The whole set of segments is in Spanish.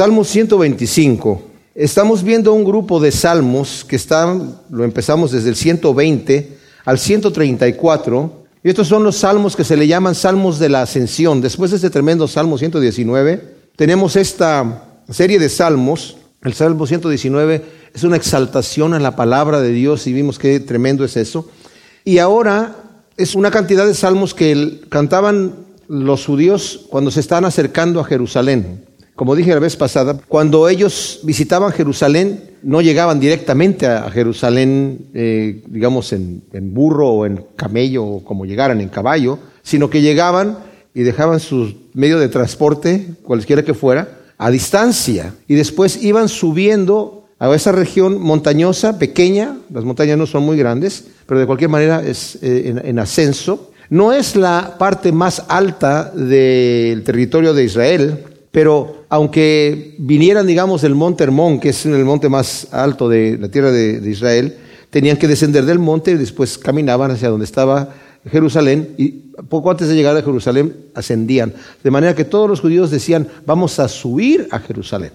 Salmo 125. Estamos viendo un grupo de salmos que están, lo empezamos desde el 120 al 134. Y estos son los salmos que se le llaman salmos de la ascensión. Después de este tremendo Salmo 119, tenemos esta serie de salmos. El Salmo 119 es una exaltación a la palabra de Dios y vimos qué tremendo es eso. Y ahora es una cantidad de salmos que cantaban los judíos cuando se están acercando a Jerusalén. Como dije la vez pasada, cuando ellos visitaban Jerusalén, no llegaban directamente a Jerusalén, eh, digamos, en, burro o en camello o como llegaran en caballo, sino que llegaban y dejaban su medio de transporte, cualquiera que fuera, a distancia. Y después iban subiendo a esa región montañosa, pequeña, las montañas no son muy grandes, pero de cualquier manera es eh, en ascenso. No es la parte más alta del territorio de Israel, pero aunque vinieran, digamos, del monte Hermón, que es el monte más alto de la tierra de, de, Israel, tenían que descender del monte y después caminaban hacia donde estaba Jerusalén y poco antes de llegar a Jerusalén ascendían. De manera que todos los judíos decían, vamos a subir a Jerusalén.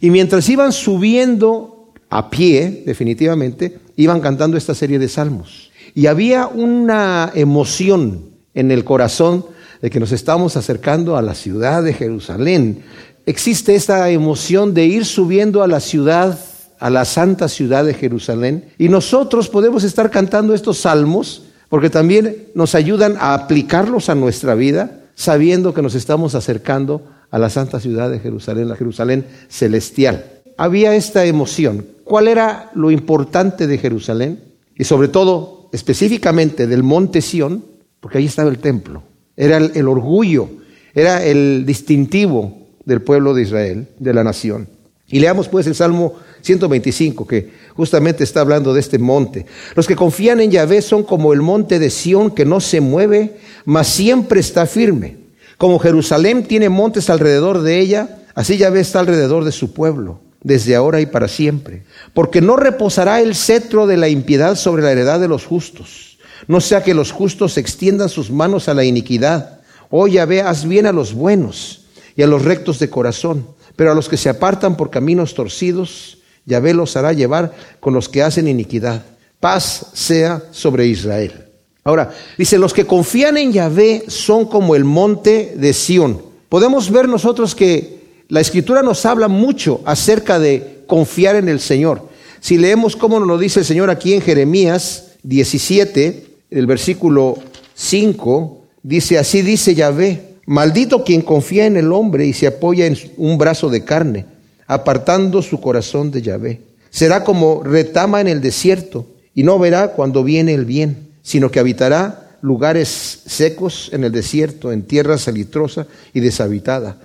Y mientras iban subiendo a pie, definitivamente, iban cantando esta serie de salmos. Y había una emoción en el corazón de que nos estamos acercando a la ciudad de Jerusalén. Existe esta emoción de ir subiendo a la ciudad, a la santa ciudad de Jerusalén, y nosotros podemos estar cantando estos salmos porque también nos ayudan a aplicarlos a nuestra vida, sabiendo que nos estamos acercando a la santa ciudad de Jerusalén, la Jerusalén celestial. Había esta emoción. ¿Cuál era lo importante de Jerusalén? Y sobre todo, específicamente del monte Sión, porque ahí estaba el templo era el, orgullo, era el distintivo del pueblo de Israel, de la nación. Y leamos pues el Salmo 125, que justamente está hablando de este monte. Los que confían en Yahvé son como el monte de Sión, que no se mueve, mas siempre está firme. Como Jerusalén tiene montes alrededor de ella, así Yahvé está alrededor de su pueblo, desde ahora y para siempre. Porque no reposará el cetro de la impiedad sobre la heredad de los justos no sea que los justos extiendan sus manos a la iniquidad. Oh Yahvé, haz bien a los buenos y a los rectos de corazón, pero a los que se apartan por caminos torcidos, Yahvé los hará llevar con los que hacen iniquidad. Paz sea sobre Israel. Ahora, dice, los que confían en Yahvé son como el monte de Sión. Podemos ver nosotros que la escritura nos habla mucho acerca de confiar en el Señor. Si leemos cómo nos lo dice el Señor aquí en Jeremías 17, el versículo 5, dice, así dice Yahvé, maldito quien confía en el hombre y se apoya en un brazo de carne, apartando su corazón de Yahvé. Será como retama en el desierto y no verá cuando viene el bien, sino que habitará lugares secos en el desierto, en tierra salitrosa y deshabitada.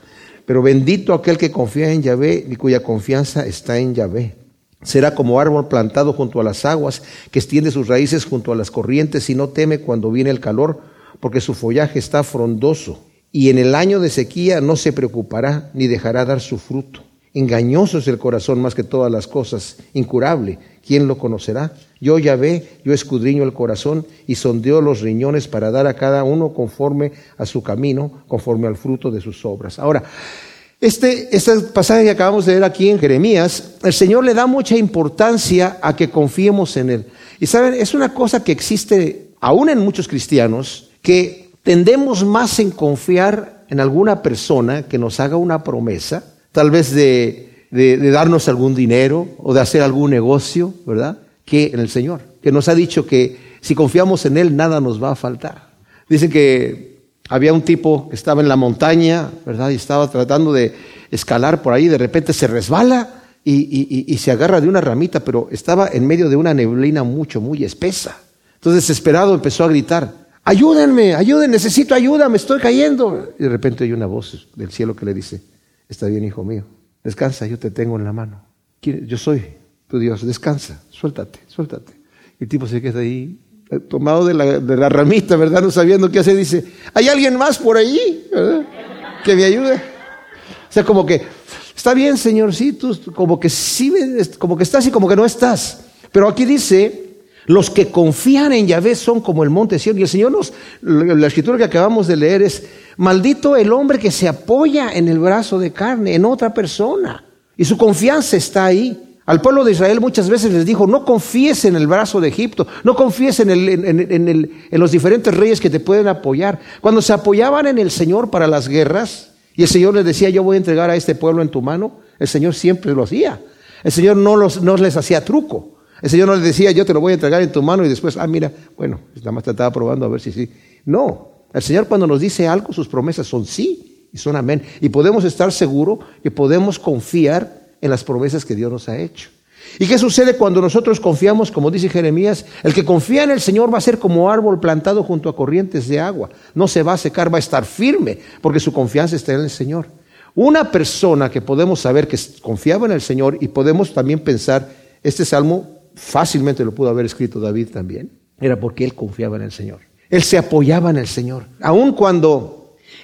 Pero bendito aquel que confía en Yahvé y cuya confianza está en Yahvé. Será como árbol plantado junto a las aguas, que extiende sus raíces junto a las corrientes y no teme cuando viene el calor, porque su follaje está frondoso. Y en el año de sequía no se preocupará ni dejará dar su fruto. Engañoso es el corazón más que todas las cosas, incurable. ¿Quién lo conocerá? Yo ya ve, yo escudriño el corazón y sondeo los riñones para dar a cada uno conforme a su camino, conforme al fruto de sus obras. Ahora, este, este, pasaje que acabamos de ver aquí en Jeremías, el Señor le da mucha importancia a que confiemos en Él. Y saben, es una cosa que existe aún en muchos cristianos, que tendemos más en confiar en alguna persona que nos haga una promesa, tal vez de, de, de darnos algún dinero o de hacer algún negocio, ¿verdad? Que en el Señor, que nos ha dicho que si confiamos en Él nada nos va a faltar. Dicen que había un tipo que estaba en la montaña, ¿verdad? Y estaba tratando de escalar por ahí, de repente se resbala y, se agarra de una ramita, pero estaba en medio de una neblina mucho, muy espesa. Entonces, desesperado, empezó a gritar, ayúdenme, ayúdenme, necesito ayuda, me estoy cayendo. Y de repente hay una voz del cielo que le dice, está bien, hijo mío, descansa, yo te tengo en la mano. Yo soy tu Dios, descansa, suéltate, suéltate. Y el tipo se queda ahí tomado de la, de la, ramita, ¿verdad? No sabiendo qué hacer, dice, ¿hay alguien más por ahí? ¿verdad? Que me ayude. O sea, como que, está bien, Señor, sí, tú, como que sí, como que estás y como que no estás. Pero aquí dice, Los que confían en Yahvé son como el monte Sion. Y el Señor nos, la escritura que acabamos de leer es, maldito el hombre que se apoya en el brazo de carne, en otra persona. Y su confianza está ahí. Al pueblo de Israel muchas veces les dijo, no confíes en el brazo de Egipto, no confíes en, en, los diferentes reyes que te pueden apoyar. Cuando se apoyaban en el Señor para las guerras, y el Señor les decía, yo voy a entregar a este pueblo en tu mano, el Señor siempre lo hacía. El Señor no, no les hacía truco. El Señor no les decía, yo te lo voy a entregar en tu mano y después, ah, mira, bueno, nada más te estaba probando a ver si sí. No, el Señor cuando nos dice algo, sus promesas son sí y son amén. Y podemos estar seguros que podemos confiar en las promesas que Dios nos ha hecho. ¿Y qué sucede cuando nosotros confiamos, como dice Jeremías? El que confía en el Señor va a ser como árbol plantado junto a corrientes de agua. No se va a secar, va a estar firme, porque su confianza está en el Señor. Una persona que podemos saber que confiaba en el Señor y podemos también pensar, este salmo fácilmente lo pudo haber escrito David también, era porque él confiaba en el Señor. Él se apoyaba en el Señor. Aun cuando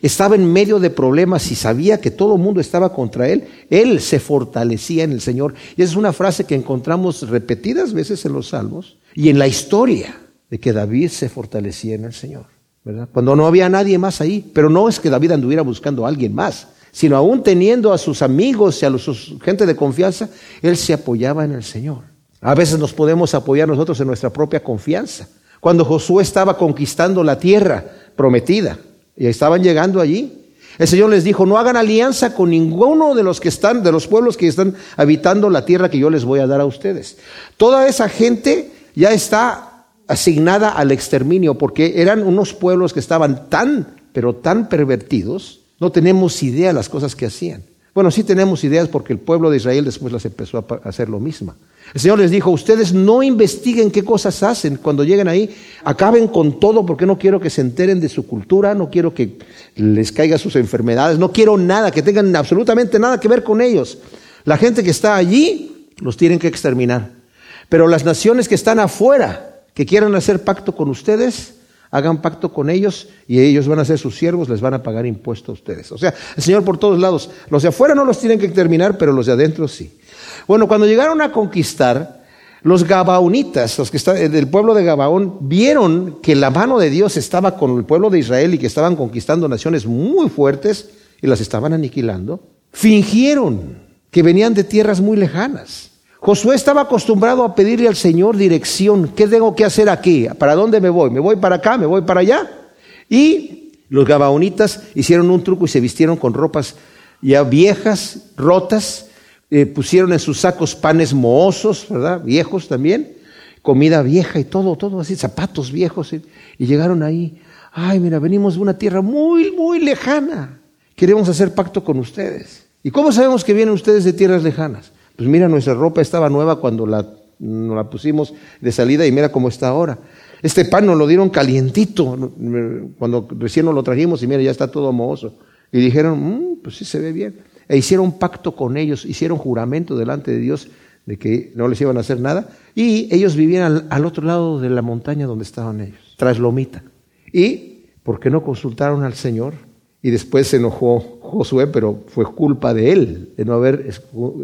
estaba en medio de problemas y sabía que todo el mundo estaba contra él, él se fortalecía en el Señor. Y esa es una frase que encontramos repetidas veces en los salmos y en la historia de que David se fortalecía en el Señor. ¿verdad? Cuando no había nadie más ahí, pero no es que David anduviera buscando a alguien más, sino aún teniendo a sus amigos y a su gente de confianza, él se apoyaba en el Señor. A veces nos podemos apoyar nosotros en nuestra propia confianza. Cuando Josué estaba conquistando la tierra prometida y estaban llegando allí, el Señor les dijo, no hagan alianza con ninguno de los que están, de los pueblos que están habitando la tierra que yo les voy a dar a ustedes. Toda esa gente ya está asignada al exterminio porque eran unos pueblos que estaban tan, pero tan pervertidos, no tenemos idea de las cosas que hacían. Bueno, sí tenemos ideas porque el pueblo de Israel después las empezó a hacer lo mismo. El Señor les dijo, ustedes no investiguen qué cosas hacen cuando lleguen ahí, acaben con todo porque no quiero que se enteren de su cultura, no quiero que les caigan sus enfermedades, no quiero nada, que tengan absolutamente nada que ver con ellos. La gente que está allí los tienen que exterminar. Pero las naciones que están afuera, que quieran hacer pacto con ustedes, hagan pacto con ellos y ellos van a ser sus siervos, les van a pagar impuestos a ustedes. O sea, el Señor por todos lados, los de afuera no los tienen que exterminar, pero los de adentro sí. Bueno, cuando llegaron a conquistar, los gabaonitas, los que están eh, del pueblo de Gabaón, vieron que la mano de Dios estaba con el pueblo de Israel y que estaban conquistando naciones muy fuertes y las estaban aniquilando. Fingieron que venían de tierras muy lejanas. Josué estaba acostumbrado a pedirle al Señor dirección. ¿Qué tengo que hacer aquí? ¿Para dónde me voy? ¿Me voy para acá? ¿Me voy para allá? Y los gabaonitas hicieron un truco y se vistieron con ropas ya viejas, rotas, eh, pusieron en sus sacos panes mohosos, ¿verdad? Viejos también, comida vieja y todo, todo así, zapatos viejos. Y, llegaron ahí, ay, mira, venimos de una tierra muy, muy lejana. Queremos hacer pacto con ustedes. ¿Y cómo sabemos que vienen ustedes de tierras lejanas? Pues mira, nuestra ropa estaba nueva cuando la, nos la pusimos de salida y mira cómo está ahora. Este pan nos lo dieron calientito cuando recién nos lo trajimos y mira, ya está todo mohoso. Y dijeron, mm, pues sí se ve bien e hicieron pacto con ellos, hicieron juramento delante de Dios de que no les iban a hacer nada, y ellos vivían al, otro lado de la montaña donde estaban ellos, tras Lomita. Y, ¿por qué no consultaron al Señor? Y después se enojó Josué, pero fue culpa de él, de no haber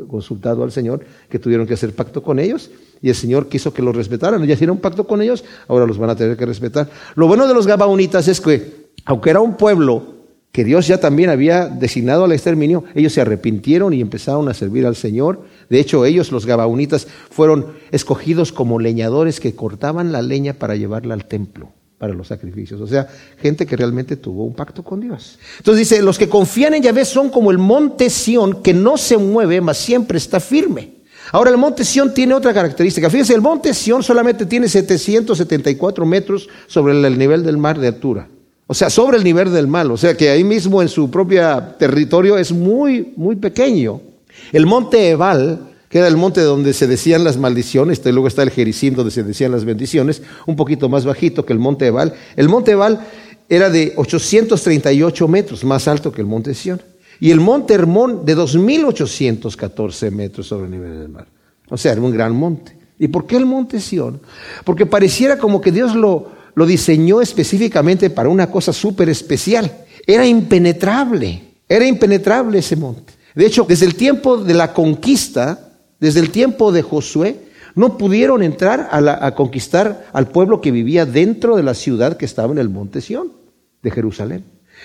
consultado al Señor, que tuvieron que hacer pacto con ellos, y el Señor quiso que los respetaran. Ya hicieron pacto con ellos, ahora los van a tener que respetar. Lo bueno de los Gabaonitas es que, aunque era un pueblo que Dios ya también había designado al exterminio, ellos se arrepintieron y empezaron a servir al Señor. De hecho, ellos, los gabaonitas, fueron escogidos como leñadores que cortaban la leña para llevarla al templo para los sacrificios. O sea, gente que realmente tuvo un pacto con Dios. Entonces dice, los que confían en Yahvé son como el monte Sión, que no se mueve, mas siempre está firme. Ahora, el monte Sión tiene otra característica. Fíjense, el monte Sión solamente tiene 774 metros sobre el nivel del mar de altura. O sea, sobre el nivel del mal. O sea, que ahí mismo en su propio territorio es muy, muy pequeño. El monte Ebal, que era el monte donde se decían las maldiciones, luego está el Jericín donde se decían las bendiciones, un poquito más bajito que el monte Ebal. El monte Ebal era de 838 metros, más alto que el monte Sión. Y el monte Hermón de 2.814 metros sobre el nivel del mar. O sea, era un gran monte. ¿Y por qué el monte Sión? Porque pareciera como que Dios lo, lo diseñó específicamente para una cosa súper especial. Era impenetrable, era impenetrable ese monte. De hecho, desde el tiempo de la conquista, desde el tiempo de Josué, No pudieron entrar a, conquistar al pueblo que vivía dentro de la ciudad que estaba en el monte Sión de Jerusalén.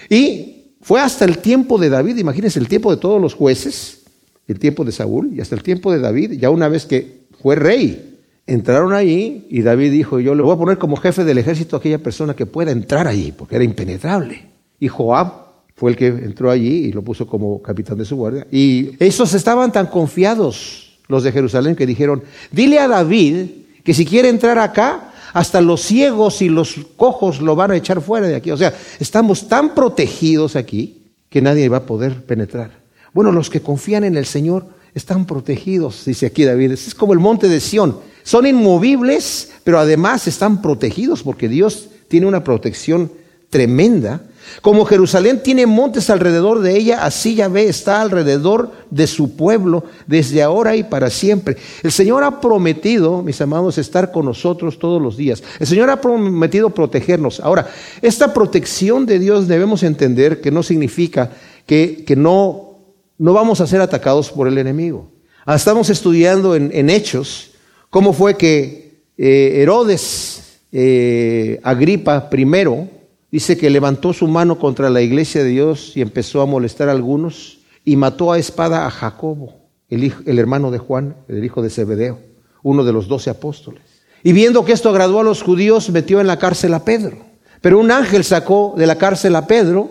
Y fue hasta el tiempo de David, imagínense el tiempo de todos los jueces, el tiempo de Saúl y hasta el tiempo de David, ya una vez que fue rey. Entraron allí y David dijo, yo le voy a poner como jefe del ejército a aquella persona que pueda entrar allí, porque era impenetrable. Y Joab fue el que entró allí y lo puso como capitán de su guardia. Y esos estaban tan confiados, los de Jerusalén, que dijeron, dile a David que si quiere entrar acá, hasta los ciegos y los cojos lo van a echar fuera de aquí. O sea, estamos tan protegidos aquí que nadie va a poder penetrar. Bueno, los que confían en el Señor están protegidos, dice aquí David. Es como el monte de Sión. Son inmovibles, pero además están protegidos porque Dios tiene una protección tremenda como Jerusalén tiene montes alrededor de ella, así Yahvé está alrededor de su pueblo desde ahora y para siempre. El Señor ha prometido, mis amados, estar con nosotros todos los días. El Señor ha prometido protegernos. Ahora, esta protección de Dios debemos entender que no significa que, no, no vamos a ser atacados por el enemigo. Ah, estamos estudiando en, Hechos cómo fue que eh, Herodes eh, Agripa primero Dice que levantó su mano contra la iglesia de Dios y empezó a molestar a algunos y mató a espada a Jacobo, el, el hermano de Juan, el hijo de Zebedeo, uno de los doce apóstoles. Y viendo que esto agradó a los judíos, metió en la cárcel a Pedro. Pero un ángel sacó de la cárcel a Pedro.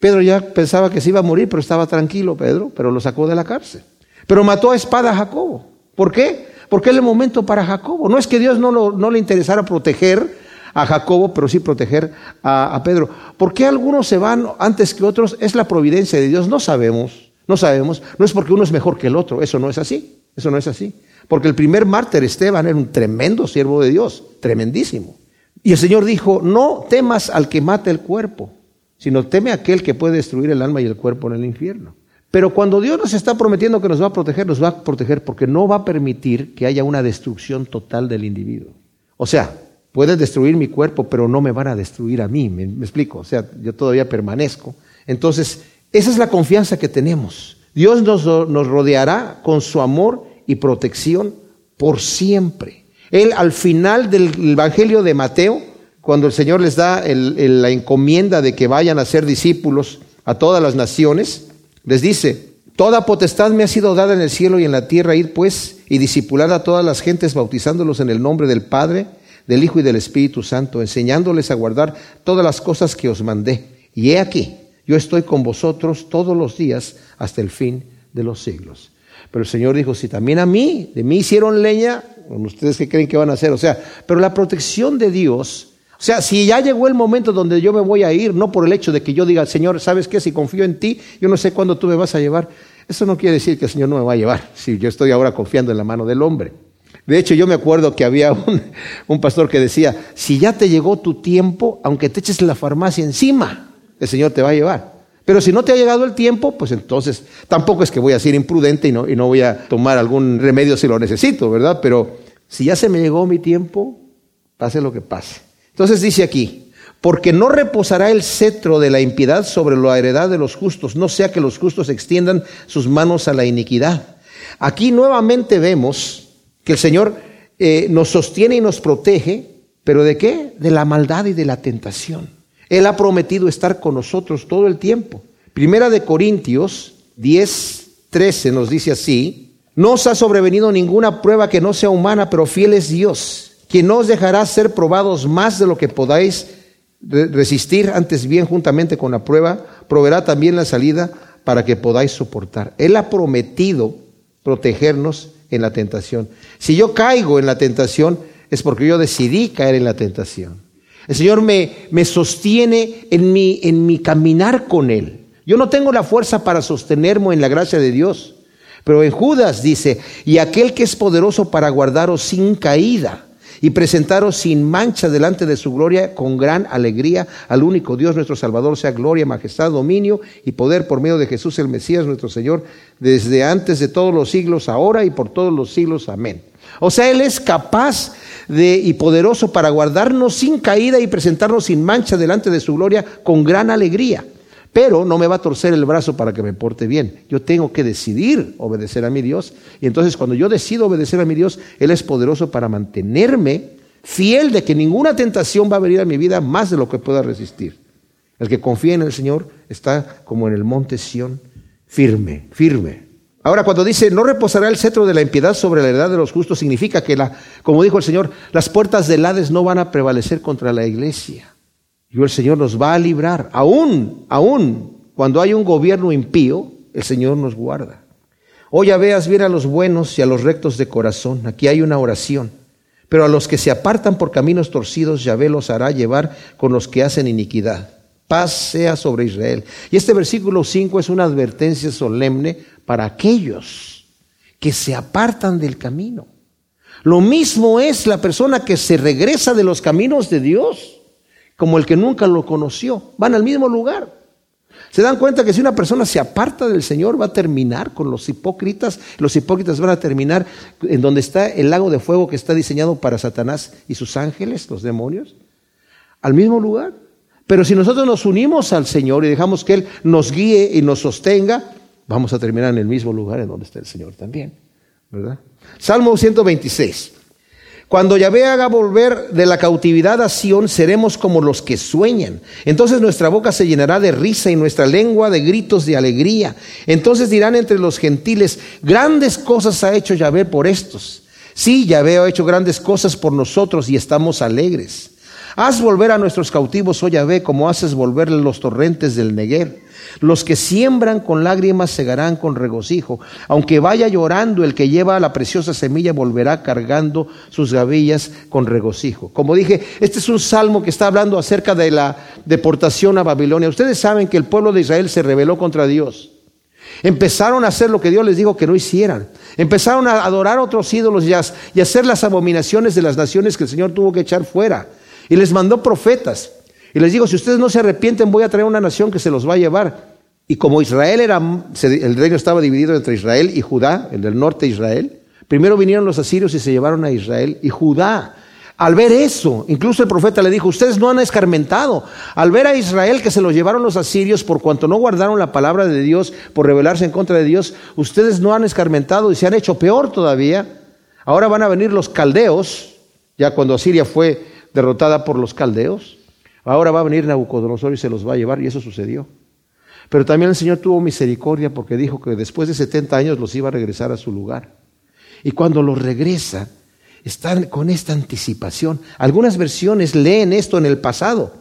Pedro ya pensaba que se iba a morir, pero estaba tranquilo Pedro, pero lo sacó de la cárcel. Pero mató a espada a Jacobo. ¿Por qué? Porque era el momento para Jacobo. No es que Dios no, no le interesara proteger a Jacobo, pero sí proteger a, Pedro. ¿Por qué algunos se van antes que otros? Es la providencia de Dios, no sabemos, no sabemos. No es porque uno es mejor que el otro, eso no es así, eso no es así. Porque el primer mártir Esteban era un tremendo siervo de Dios, tremendísimo. Y el Señor dijo, no temas al que mate el cuerpo, sino teme a aquel que puede destruir el alma y el cuerpo en el infierno. Pero cuando Dios nos está prometiendo que nos va a proteger, nos va a proteger porque no va a permitir que haya una destrucción total del individuo. O sea, Pueden destruir mi cuerpo, pero no me van a destruir a mí. ¿Me, explico? O sea, yo todavía permanezco. Entonces, esa es la confianza que tenemos. Dios nos, rodeará con su amor y protección por siempre. Él al final del Evangelio de Mateo, cuando el Señor les da la encomienda de que vayan a ser discípulos a todas las naciones, les dice, Toda potestad me ha sido dada en el cielo y en la tierra, ir pues y discipular a todas las gentes, bautizándolos en el nombre del Padre, del Hijo y del Espíritu Santo, enseñándoles a guardar todas las cosas que os mandé. Y he aquí, yo estoy con vosotros todos los días hasta el fin de los siglos. Pero el Señor dijo, si también a mí, de mí hicieron leña, ustedes qué creen que van a hacer, o sea, pero la protección de Dios, o sea, si ya llegó el momento donde yo me voy a ir, no por el hecho de que yo diga, Señor, ¿sabes qué? Si confío en ti, yo no sé cuándo tú me vas a llevar. Eso no quiere decir que el Señor no me va a llevar, si yo estoy ahora confiando en la mano del hombre. De hecho, yo me acuerdo que había un, pastor que decía, si ya te llegó tu tiempo, aunque te eches la farmacia encima, el Señor te va a llevar. Pero si no te ha llegado el tiempo, pues entonces tampoco es que voy a ser imprudente y no, y no voy a tomar algún remedio si lo necesito, ¿verdad? Pero si ya se me llegó mi tiempo, pase lo que pase. Entonces dice aquí, porque no reposará el cetro de la impiedad sobre la heredad de los justos, no sea que los justos extiendan sus manos a la iniquidad. Aquí nuevamente vemos que el Señor eh, nos sostiene y nos protege, pero ¿de qué? De la maldad y de la tentación. Él ha prometido estar con nosotros todo el tiempo. Primera de Corintios 10, 13 nos dice así, no os ha sobrevenido ninguna prueba que no sea humana, pero fiel es Dios, quien no os dejará ser probados más de lo que podáis resistir, antes bien juntamente con la prueba, proveerá también la salida para que podáis soportar. Él ha prometido protegernos en la tentación. Si yo caigo en la tentación, es porque yo decidí caer en la tentación. El Señor me, me sostiene en mi, en mi caminar con Él. Yo no tengo la fuerza para sostenerme en la gracia de Dios. Pero en Judas dice, y aquel que es poderoso para guardaros sin caída y presentaros sin mancha delante de su gloria con gran alegría al único Dios nuestro Salvador, sea gloria, majestad, dominio y poder por medio de Jesús el Mesías nuestro Señor, desde antes de todos los siglos, ahora y por todos los siglos. Amén. O sea, Él es capaz de, y poderoso para guardarnos sin caída y presentarnos sin mancha delante de su gloria con gran alegría. Pero no me va a torcer el brazo para que me porte bien. Yo tengo que decidir obedecer a mi Dios. Y entonces cuando yo decido obedecer a mi Dios, Él es poderoso para mantenerme fiel de que ninguna tentación va a venir a mi vida más de lo que pueda resistir. El que confía en el Señor está como en el monte Sión, firme, firme. Ahora, cuando dice, no reposará el cetro de la impiedad sobre la heredad de los justos, significa que, la, como dijo el Señor, las puertas del Hades no van a prevalecer contra la iglesia. Y el Señor nos va a librar. Aún, aún, cuando hay un gobierno impío, el Señor nos guarda. O ya veas bien a los buenos y a los rectos de corazón. Aquí hay una oración. Pero a los que se apartan por caminos torcidos, Yahvé los hará llevar con los que hacen iniquidad. Paz sea sobre Israel. Y este versículo 5 es una advertencia solemne para aquellos que se apartan del camino. Lo mismo es la persona que se regresa de los caminos de Dios, como el que nunca lo conoció. Van al mismo lugar. Se dan cuenta que si una persona se aparta del Señor va a terminar con los hipócritas. Los hipócritas van a terminar en donde está el lago de fuego que está diseñado para Satanás y sus ángeles, los demonios. Al mismo lugar. Pero si nosotros nos unimos al Señor y dejamos que Él nos guíe y nos sostenga, vamos a terminar en el mismo lugar en donde está el Señor también. ¿Verdad? Salmo 126. Cuando Yahvé haga volver de la cautividad a Sión, seremos como los que sueñan. Entonces nuestra boca se llenará de risa y nuestra lengua de gritos de alegría. Entonces dirán entre los gentiles, grandes cosas ha hecho Yahvé por estos. Sí, Yahvé ha hecho grandes cosas por nosotros y estamos alegres. Haz volver a nuestros cautivos, oh Yahvé, como haces volver los torrentes del Neguer. Los que siembran con lágrimas segarán con regocijo. Aunque vaya llorando, el que lleva la preciosa semilla volverá cargando sus gavillas con regocijo. Como dije, este es un salmo que está hablando acerca de la deportación a Babilonia. Ustedes saben que el pueblo de Israel se rebeló contra Dios. Empezaron a hacer lo que Dios les dijo que no hicieran. Empezaron a adorar a otros ídolos y y a hacer las abominaciones de las naciones que el Señor tuvo que echar fuera. Y les mandó profetas. Y les digo, si ustedes no se arrepienten, voy a traer una nación que se los va a llevar. Y como Israel era, el reino estaba dividido entre Israel y Judá, el norte de Israel, primero vinieron los asirios y se llevaron a Israel y Judá. Al ver eso, incluso el profeta le dijo, ustedes no han escarmentado. Al ver a Israel que se los llevaron los asirios por cuanto no guardaron la palabra de Dios, por rebelarse en contra de Dios, ustedes no han escarmentado y se han hecho peor todavía. Ahora van a venir los caldeos, ya cuando Asiria fue derrotada por los caldeos. Ahora va a venir Nabucodonosor y se los va a llevar, y eso sucedió. Pero también el Señor tuvo misericordia porque dijo que después de 70 años los iba a regresar a su lugar. Y cuando los regresa, están con esta anticipación. Algunas versiones leen esto en el pasado.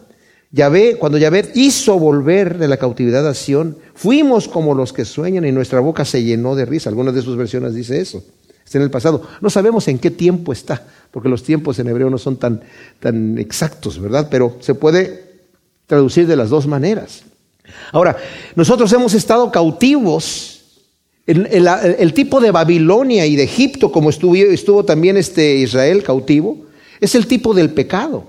Yahvé, cuando Yahvé hizo volver de la cautividad a Sión, fuimos como los que sueñan y nuestra boca se llenó de risa. Algunas de sus versiones dice eso. En el pasado. No sabemos en qué tiempo está porque los tiempos en hebreo no son tan, tan exactos, ¿verdad? Pero se puede traducir de las dos maneras. Ahora, nosotros hemos estado cautivos. El, tipo de Babilonia y de Egipto, como estuvo, estuvo también este Israel cautivo, es el tipo del pecado.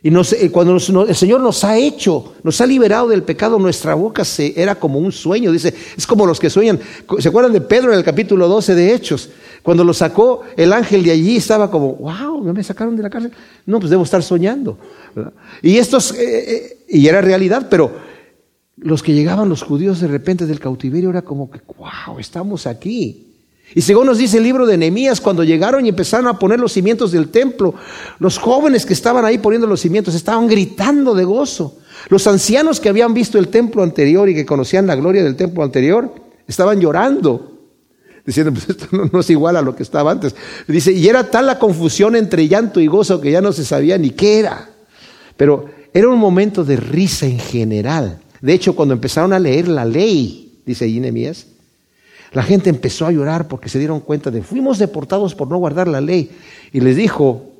Y eh, cuando el Señor nos ha hecho, nos ha liberado del pecado, nuestra boca se, era como un sueño. Dice, es como los que sueñan. ¿Se acuerdan de Pedro en el capítulo 12 de Hechos? Cuando lo sacó el ángel de allí, estaba como, wow, me sacaron de la cárcel. No, pues debo estar soñando. Y estos, eh, eh, y era realidad, pero los que llegaban los judíos de repente del cautiverio era como que, wow, estamos aquí. Y según nos dice el libro de Nehemías, cuando llegaron y empezaron a poner los cimientos del templo, los jóvenes que estaban ahí poniendo los cimientos estaban gritando de gozo. Los ancianos que habían visto el templo anterior y que conocían la gloria del templo anterior, estaban llorando, diciendo, pues esto no, es igual a lo que estaba antes. Dice, y era tal la confusión entre llanto y gozo que ya no se sabía ni qué era. Pero era un momento de risa en general. De hecho, cuando empezaron a leer la ley, dice ahí Nehemías, la gente empezó a llorar porque se dieron cuenta de, fuimos deportados por no guardar la ley. Y les dijo,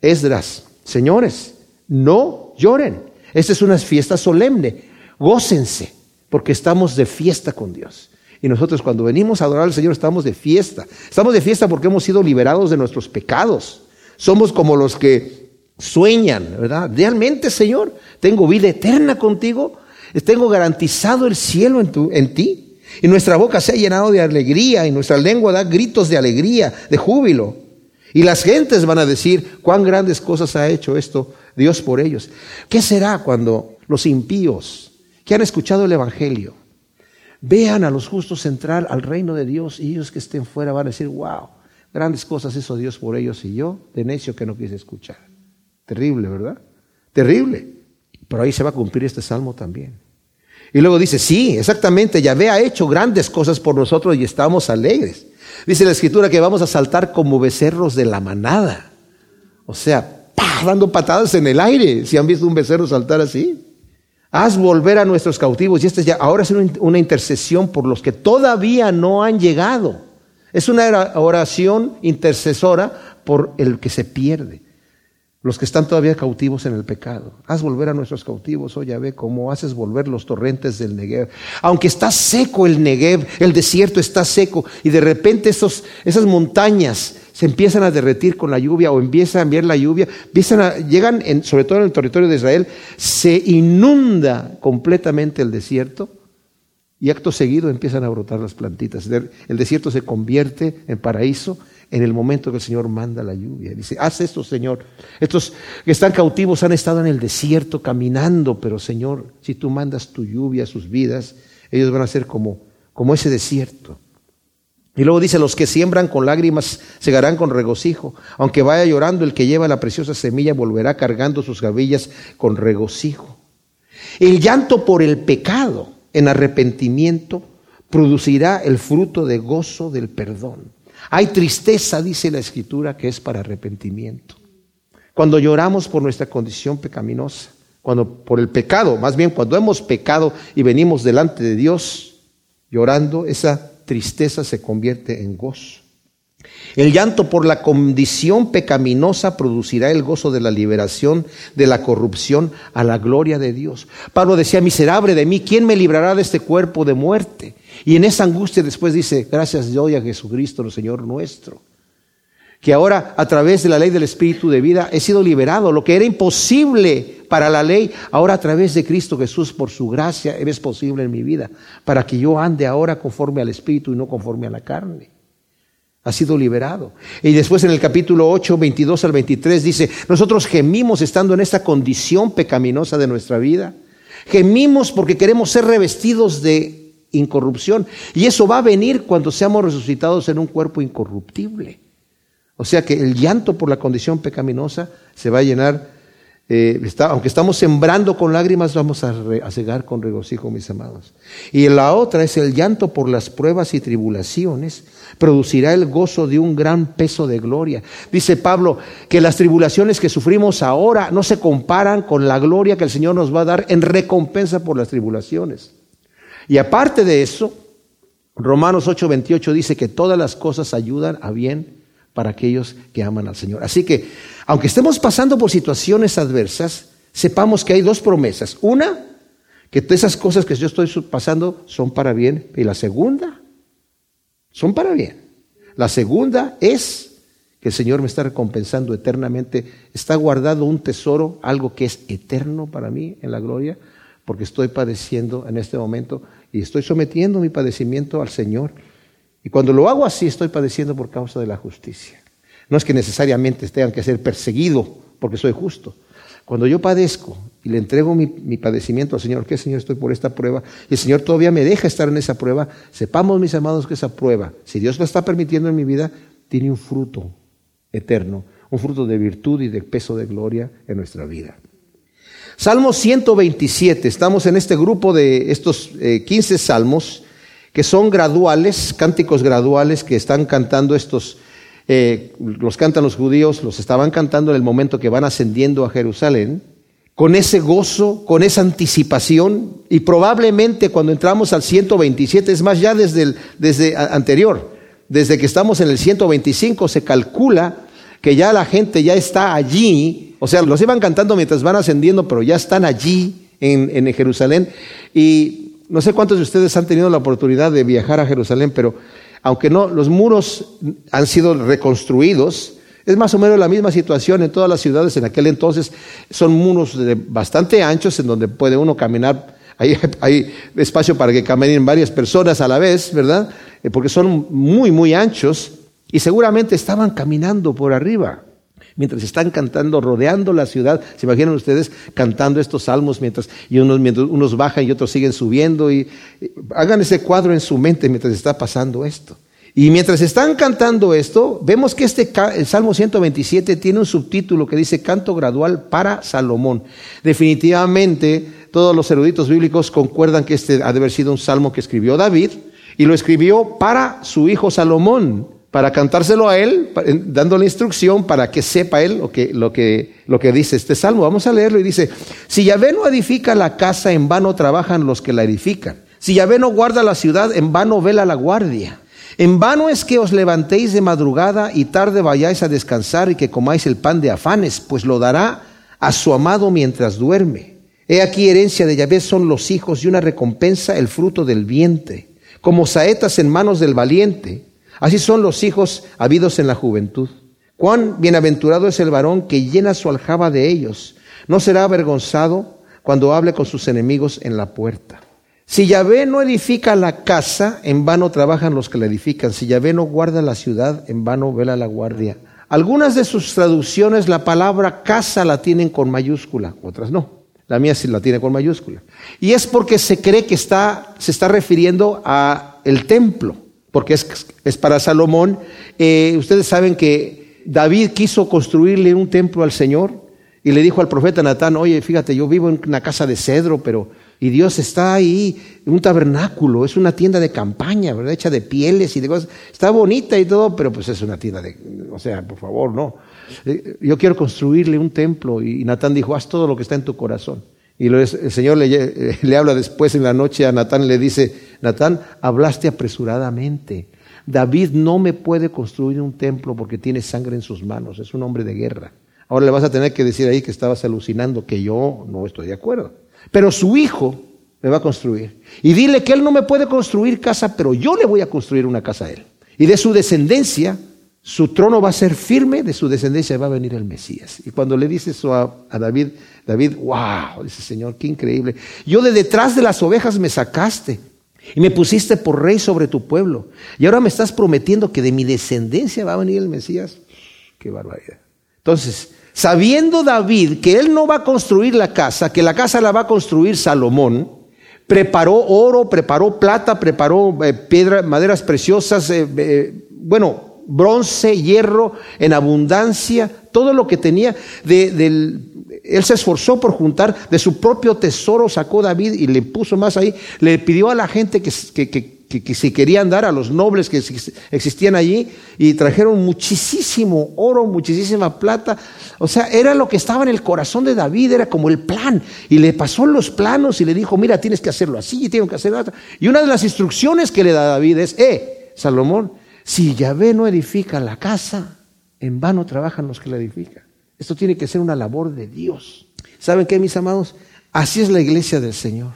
Esdras, señores, no lloren. Esta es una fiesta solemne. Gócense, porque estamos de fiesta con Dios. Y nosotros cuando venimos a adorar al Señor estamos de fiesta. Estamos de fiesta porque hemos sido liberados de nuestros pecados. Somos como los que sueñan, ¿verdad? Realmente, Señor, tengo vida eterna contigo. Tengo garantizado el cielo en, tu, en ti. Y nuestra boca se ha llenado de alegría y nuestra lengua da gritos de alegría, de júbilo. Y las gentes van a decir cuán grandes cosas ha hecho esto Dios por ellos. ¿Qué será cuando los impíos que han escuchado el Evangelio, vean a los justos entrar al reino de Dios y ellos que estén fuera van a decir, wow, grandes cosas hizo Dios por ellos y yo, de necio que no quise escuchar. Terrible, ¿verdad? Terrible. Pero ahí se va a cumplir este salmo también. Y luego dice, sí, exactamente, Yahvé ha hecho grandes cosas por nosotros y estamos alegres. Dice la escritura que vamos a saltar como becerros de la manada. O sea, dando patadas en el aire. Si han visto un becerro saltar así. Haz volver a nuestros cautivos. Y este ya, ahora es una intercesión por los que todavía no han llegado. Es una oración intercesora por el que se pierde los que están todavía cautivos en el pecado. Haz volver a nuestros cautivos, oh ve cómo haces volver los torrentes del Negev. Aunque está seco el Negev, el desierto está seco, y de repente esos, esas montañas se empiezan a derretir con la lluvia o empieza a enviar la lluvia, empiezan a, llegan, sobre todo en el territorio de Israel, se inunda completamente el desierto y acto seguido empiezan a brotar las plantitas. El desierto se convierte en paraíso en el momento que el Señor manda la lluvia. Dice, haz esto, Señor. Estos que están cautivos han estado en el desierto caminando, pero Señor, si tú mandas tu lluvia a sus vidas, ellos van a ser como, como ese desierto. Y luego dice, los que siembran con lágrimas segarán con regocijo. Aunque vaya llorando, el que lleva la preciosa semilla volverá cargando sus gavillas con regocijo. El llanto por el pecado en arrepentimiento producirá el fruto de gozo del perdón. Hay tristeza, dice la escritura, que es para arrepentimiento. Cuando lloramos por nuestra condición pecaminosa, cuando por el pecado, más bien cuando hemos pecado y venimos delante de Dios llorando, esa tristeza se convierte en gozo. El llanto por la condición pecaminosa producirá el gozo de la liberación de la corrupción a la gloria de Dios. Pablo decía, miserable de mí, ¿quién me librará de este cuerpo de muerte? Y en esa angustia después dice, gracias doy a Jesucristo, el Señor nuestro, que ahora a través de la ley del Espíritu de vida he sido liberado. Lo que era imposible para la ley, ahora a través de Cristo Jesús, por su gracia, es posible en mi vida, para que yo ande ahora conforme al Espíritu y no conforme a la carne. Ha sido liberado. Y después en el capítulo 8, 22 al 23 dice, nosotros gemimos estando en esta condición pecaminosa de nuestra vida. Gemimos porque queremos ser revestidos de incorrupción. Y eso va a venir cuando seamos resucitados en un cuerpo incorruptible. O sea que el llanto por la condición pecaminosa se va a llenar, eh, aunque estamos sembrando con lágrimas, vamos a, a cegar con regocijo, mis amados. Y la otra es el llanto por las pruebas y tribulaciones, producirá el gozo de un gran peso de gloria. Dice Pablo que las tribulaciones que sufrimos ahora no se comparan con la gloria que el Señor nos va a dar en recompensa por las tribulaciones. Y aparte de eso, Romanos 8:28 dice que todas las cosas ayudan a bien para aquellos que aman al Señor. Así que, aunque estemos pasando por situaciones adversas, sepamos que hay dos promesas. Una, que todas esas cosas que yo estoy pasando son para bien. Y la segunda, son para bien. La segunda es que el Señor me está recompensando eternamente. Está guardado un tesoro, algo que es eterno para mí en la gloria, porque estoy padeciendo en este momento y estoy sometiendo mi padecimiento al Señor. Y cuando lo hago así, estoy padeciendo por causa de la justicia. No es que necesariamente tengan que ser perseguido porque soy justo. Cuando yo padezco y le entrego mi, padecimiento al Señor, que Señor estoy por esta prueba, y el Señor todavía me deja estar en esa prueba, sepamos, mis amados, que esa prueba, si Dios lo está permitiendo en mi vida, tiene un fruto eterno, un fruto de virtud y de peso de gloria en nuestra vida. Salmo 127, estamos en este grupo de estos 15 eh, salmos que son graduales, cánticos graduales que están cantando estos, eh, los cantan los judíos, los estaban cantando en el momento que van ascendiendo a Jerusalén, con ese gozo, con esa anticipación, y probablemente cuando entramos al 127, es más, ya desde, el, desde anterior, desde que estamos en el 125, se calcula que ya la gente ya está allí o sea, los iban cantando mientras van ascendiendo, pero ya están allí en, Jerusalén. Y no sé cuántos de ustedes han tenido la oportunidad de viajar a Jerusalén, pero aunque no, los muros han sido reconstruidos, es más o menos la misma situación en todas las ciudades en aquel entonces. Son muros bastante anchos en donde puede uno caminar. Hay, hay espacio para que caminen varias personas a la vez, ¿verdad? Eh, porque son muy, muy anchos y seguramente estaban caminando por arriba. Mientras están cantando, rodeando la ciudad. ¿Se imaginan ustedes cantando estos salmos mientras, y unos, unos bajan y otros siguen subiendo? Y, hagan ese cuadro en su mente mientras está pasando esto. Y mientras están cantando esto, vemos que este el Salmo 127 tiene un subtítulo que dice Canto gradual para Salomón. Definitivamente, todos los eruditos bíblicos concuerdan que este ha de haber sido un salmo que escribió David y lo escribió para su hijo Salomón para cantárselo a él, dándole instrucción para que sepa él lo que, lo, que, lo que dice este salmo. Vamos a leerlo y dice, si Yahvé no edifica la casa, en vano trabajan los que la edifican. Si Yahvé no guarda la ciudad, en vano vela la guardia. En vano es que os levantéis de madrugada y tarde vayáis a descansar y que comáis el pan de afanes, pues lo dará a su amado mientras duerme. He aquí herencia de Yahvé son los hijos y una recompensa el fruto del vientre, como saetas en manos del valiente Así son los hijos habidos en la juventud. Cuán bienaventurado es el varón que llena su aljaba de ellos. No será avergonzado cuando hable con sus enemigos en la puerta. Si Yahvé no edifica la casa, en vano trabajan los que la edifican. Si Yahvé no guarda la ciudad, en vano vela la guardia. Algunas de sus traducciones la palabra casa la tienen con mayúscula, otras no. La mía sí la tiene con mayúscula. Y es porque se cree que está, se está refiriendo a el templo porque es, para Salomón. Eh, ustedes saben que David quiso construirle un templo al Señor y le dijo al profeta Natán, oye, fíjate, yo vivo en una casa de cedro, pero... Y Dios está ahí, un tabernáculo, es una tienda de campaña, ¿verdad? Hecha de pieles y de cosas. Está bonita y todo, pero pues es una tienda de... O sea, por favor, no. Eh, yo quiero construirle un templo. Y Natán dijo, haz todo lo que está en tu corazón. Y el Señor le, habla después en la noche a Natán, le dice, Natán, hablaste apresuradamente. David no me puede construir un templo porque tiene sangre en sus manos, es un hombre de guerra. Ahora le vas a tener que decir ahí que estabas alucinando, que yo no estoy de acuerdo. Pero su hijo me va a construir. Y dile que él no me puede construir casa, pero yo le voy a construir una casa a él. Y de su descendencia su trono va a ser firme, de su descendencia va a venir el Mesías. Y cuando le dice eso a, David, David, wow, dice Señor, qué increíble. Yo de detrás de las ovejas me sacaste y me pusiste por rey sobre tu pueblo. Y ahora me estás prometiendo que de mi descendencia va a venir el Mesías. Qué barbaridad. Entonces, sabiendo David que él no va a construir la casa, que la casa la va a construir Salomón, preparó oro, preparó plata, preparó eh, piedras, maderas preciosas, eh, eh, bueno, bronce, hierro en abundancia, todo lo que tenía. él se esforzó por juntar, de su propio tesoro sacó David y le puso más ahí. Le pidió a la gente que, que, si querían dar, a los nobles que existían allí, y trajeron muchísimo oro, muchísima plata. O sea, era lo que estaba en el corazón de David, era como el plan. Y le pasó los planos y le dijo, mira, tienes que hacerlo así, y tienes que hacerlo así. Y una de las instrucciones que le da David es, eh, Salomón, si Yahvé no edifica la casa, en vano trabajan los que la edifican. Esto tiene que ser una labor de Dios. ¿Saben qué, mis amados? Así es la iglesia del Señor.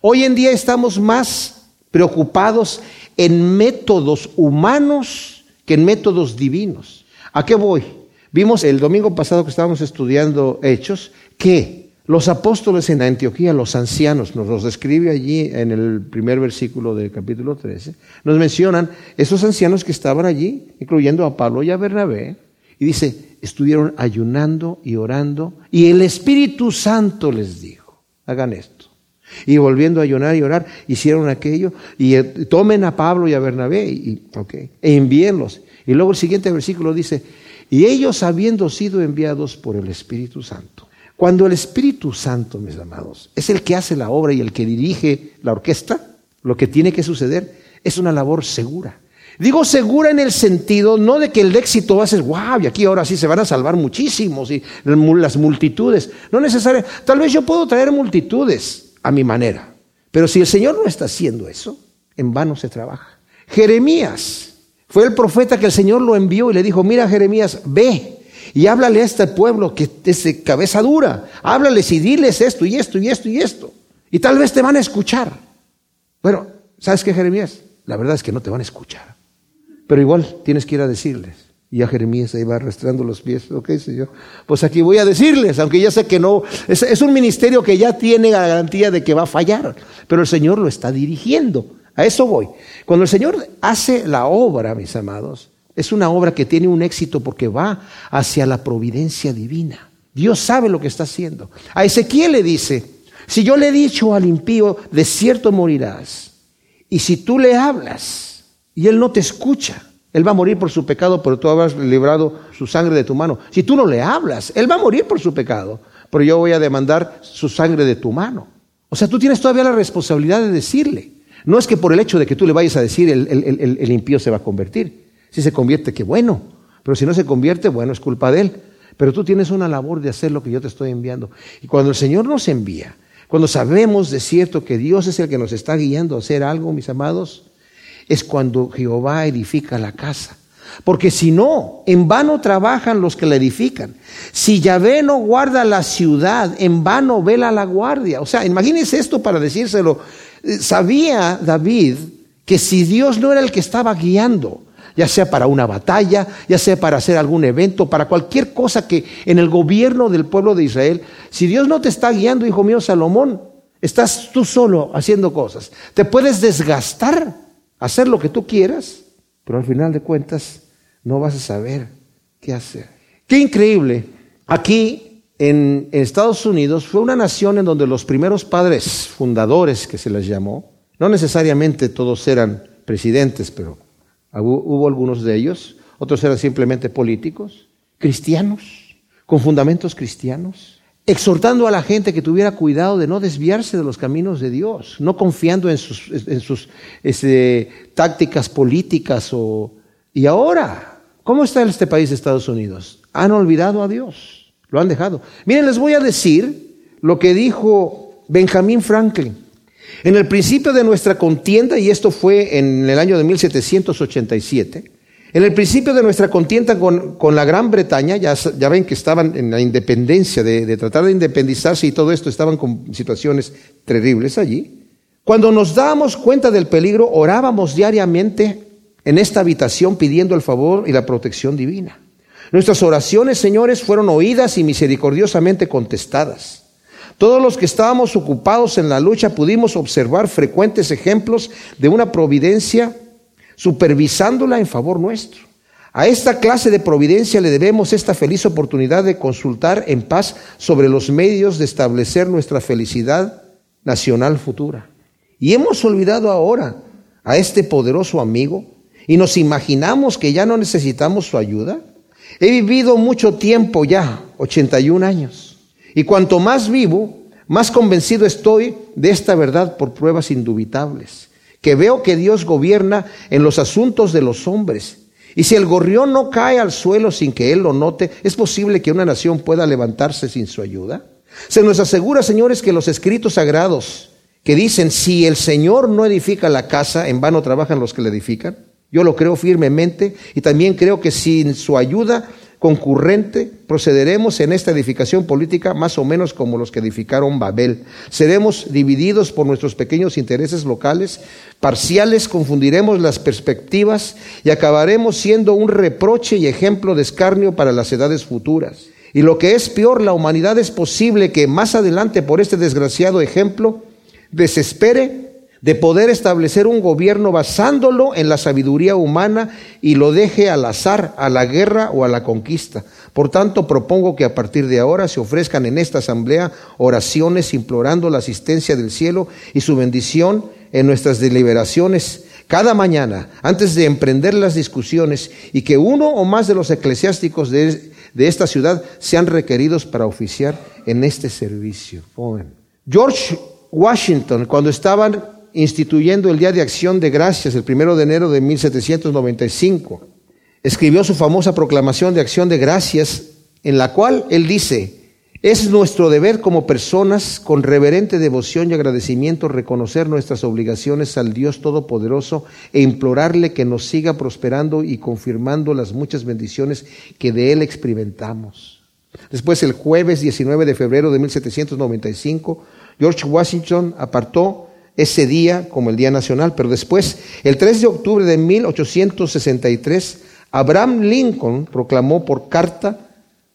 Hoy en día estamos más preocupados en métodos humanos que en métodos divinos. ¿A qué voy? Vimos el domingo pasado que estábamos estudiando Hechos que los apóstoles en Antioquía, los ancianos, nos los describe allí en el primer versículo del capítulo 13, nos mencionan esos ancianos que estaban allí, incluyendo a Pablo y a Bernabé, y dice, estuvieron ayunando y orando, y el Espíritu Santo les dijo, hagan esto. Y volviendo a ayunar y orar, hicieron aquello, y eh, tomen a Pablo y a Bernabé, y, okay, e envíenlos. Y luego el siguiente versículo dice, y ellos habiendo sido enviados por el Espíritu Santo, cuando el Espíritu Santo, mis amados, es el que hace la obra y el que dirige la orquesta, lo que tiene que suceder es una labor segura. Digo segura en el sentido no de que el éxito va a ser, wow, y aquí ahora sí se van a salvar muchísimos y las multitudes. No necesariamente. Tal vez yo puedo traer multitudes a mi manera. Pero si el Señor no está haciendo eso, en vano se trabaja. Jeremías fue el profeta que el Señor lo envió y le dijo, mira Jeremías, ve y háblale a este pueblo que es de cabeza dura. Háblales y diles esto y esto y esto y esto. Y tal vez te van a escuchar. Bueno, ¿sabes qué, Jeremías? La verdad es que no te van a escuchar. Pero igual tienes que ir a decirles. Y a Jeremías ahí va arrastrando los pies. Ok, Señor. Pues aquí voy a decirles, aunque ya sé que no. Es, es un ministerio que ya tiene la garantía de que va a fallar. Pero el Señor lo está dirigiendo. A eso voy. Cuando el Señor hace la obra, mis amados, Es una obra que tiene un éxito porque va hacia la providencia divina. Dios sabe lo que está haciendo. A Ezequiel le dice, si yo le he dicho al impío, de cierto morirás, y si tú le hablas y él no te escucha, él va a morir por su pecado, pero tú habrás librado su sangre de tu mano. Si tú no le hablas, él va a morir por su pecado, pero yo voy a demandar su sangre de tu mano. O sea, tú tienes todavía la responsabilidad de decirle. No es que por el hecho de que tú le vayas a decir el, el, impío se va a convertir. Si se convierte, qué bueno. Pero si no se convierte, bueno, es culpa de él. Pero tú tienes una labor de hacer lo que yo te estoy enviando. Y cuando el Señor nos envía, cuando sabemos de cierto que Dios es el que nos está guiando a hacer algo, mis amados, es cuando Jehová edifica la casa. Porque si no, en vano trabajan los que la edifican. Si Yahvé no guarda la ciudad, en vano vela la guardia. O sea, imagínense esto para decírselo. Eh, sabía David que si Dios no era el que estaba guiando, ya sea para una batalla, ya sea para hacer algún evento, para cualquier cosa que en el gobierno del pueblo de Israel, si Dios no te está guiando, hijo mío Salomón, estás tú solo haciendo cosas. Te puedes desgastar, hacer lo que tú quieras, pero al final de cuentas no vas a saber qué hacer. Qué increíble. Aquí en, Estados Unidos fue una nación en donde los primeros padres fundadores, que se les llamó, no necesariamente todos eran presidentes, pero hubo algunos de ellos, otros eran simplemente políticos, cristianos, con fundamentos cristianos exhortando a la gente que tuviera cuidado de no desviarse de los caminos de Dios, no confiando en sus, en sus este, tácticas políticas. Y ahora, ¿cómo está este país de Estados Unidos? Han olvidado a Dios, lo han dejado. Miren, les voy a decir lo que dijo Benjamin Franklin. En el principio de nuestra contienda, y esto fue en el año de 1787, en el principio de nuestra contienda con, la Gran Bretaña, ya, ya, ven que estaban en la independencia, de, tratar de independizarse y todo esto, estaban con situaciones terribles allí. Cuando nos dábamos cuenta del peligro, orábamos diariamente en esta habitación pidiendo el favor y la protección divina. Nuestras oraciones, señores, fueron oídas y misericordiosamente contestadas. Todos los que estábamos ocupados en la lucha pudimos observar frecuentes ejemplos de una providencia supervisándola en favor nuestro. A esta clase de providencia le debemos esta feliz oportunidad de consultar en paz sobre los medios de establecer nuestra felicidad nacional futura. Y hemos olvidado ahora a este poderoso amigo y nos imaginamos que ya no necesitamos su ayuda. He vivido mucho tiempo ya, 81 años, y cuanto más vivo, más convencido estoy de esta verdad por pruebas indubitables que veo que Dios gobierna en los asuntos de los hombres. Y si el gorrión no cae al suelo sin que Él lo note, ¿es posible que una nación pueda levantarse sin su ayuda? Se nos asegura, señores, que los escritos sagrados que dicen, si el Señor no edifica la casa, en vano trabajan los que la edifican. Yo lo creo firmemente y también creo que sin su ayuda concurrente, procederemos en esta edificación política más o menos como los que edificaron Babel. Seremos divididos por nuestros pequeños intereses locales, parciales, confundiremos las perspectivas y acabaremos siendo un reproche y ejemplo de escarnio para las edades futuras. Y lo que es peor, la humanidad es posible que más adelante por este desgraciado ejemplo desespere de poder establecer un gobierno basándolo en la sabiduría humana y lo deje al azar, a la guerra o a la conquista. Por tanto, propongo que a partir de ahora se ofrezcan en esta asamblea oraciones implorando la asistencia del cielo y su bendición en nuestras deliberaciones cada mañana antes de emprender las discusiones y que uno o más de los eclesiásticos de, esta ciudad sean requeridos para oficiar en este servicio. George Washington, cuando estaban instituyendo el Día de Acción de Gracias, el primero de enero de 1795. Escribió su famosa proclamación de acción de gracias, en la cual él dice, es nuestro deber como personas, con reverente devoción y agradecimiento, reconocer nuestras obligaciones al Dios Todopoderoso e implorarle que nos siga prosperando y confirmando las muchas bendiciones que de Él experimentamos. Después, el jueves 19 de febrero de 1795, George Washington apartó ese día como el Día Nacional, pero después, el 3 de octubre de 1863, Abraham Lincoln proclamó por carta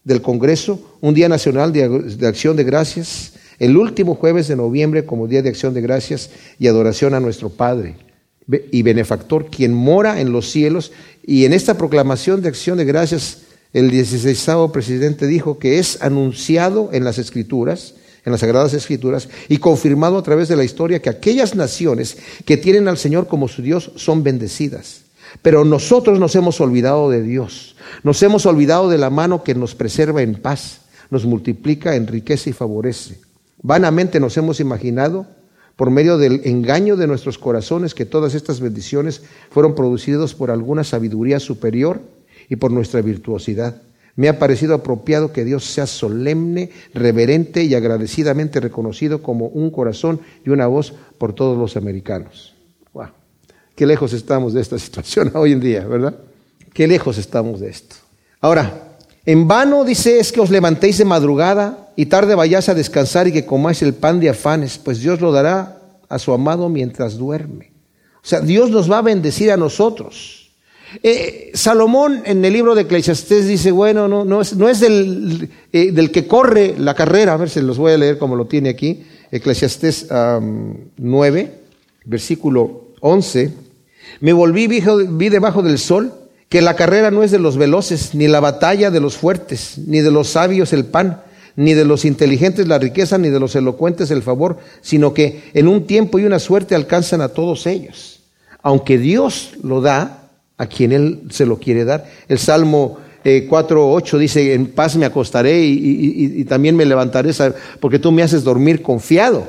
del Congreso un Día Nacional de, Acción de Gracias, el último jueves de noviembre como Día de Acción de Gracias y adoración a nuestro Padre y benefactor, quien mora en los cielos Y en esta proclamación de acción de gracias, el 16 presidente dijo que es anunciado en las escrituras, en las sagradas escrituras, y confirmado a través de la historia que aquellas naciones que tienen al Señor como su Dios son bendecidas. Pero nosotros nos hemos olvidado de Dios, nos hemos olvidado de la mano que nos preserva en paz, nos multiplica, enriquece y favorece. Vanamente nos hemos imaginado, por medio del engaño de nuestros corazones, que todas estas bendiciones fueron producidas por alguna sabiduría superior y por nuestra virtuosidad. Me ha parecido apropiado que Dios sea solemne, reverente y agradecidamente reconocido como un corazón y una voz por todos los americanos. Wow. Qué lejos estamos de esta situación hoy en día, ¿verdad? Qué lejos estamos de esto. Ahora, en vano dice es que os levantéis de madrugada y tarde vayáis a descansar y que comáis el pan de afanes, pues Dios lo dará a su amado mientras duerme. O sea, Dios nos va a bendecir a nosotros. Eh, Salomón en el libro de Eclesiastés dice, bueno, no, no es, no es del, eh, del, que corre la carrera, a ver si los voy a leer como lo tiene aquí, Eclesiastés 9, versículo 11, me volví, vi debajo del sol que la carrera no es de los veloces, ni la batalla de los fuertes, ni de los sabios el pan, ni de los inteligentes la riqueza, ni de los elocuentes el favor, sino que en un tiempo y una suerte alcanzan a todos ellos. Aunque Dios lo da a quien Él se lo quiere dar. El Salmo eh, 4.8 dice, en paz me acostaré y, también me levantaré, porque tú me haces dormir confiado.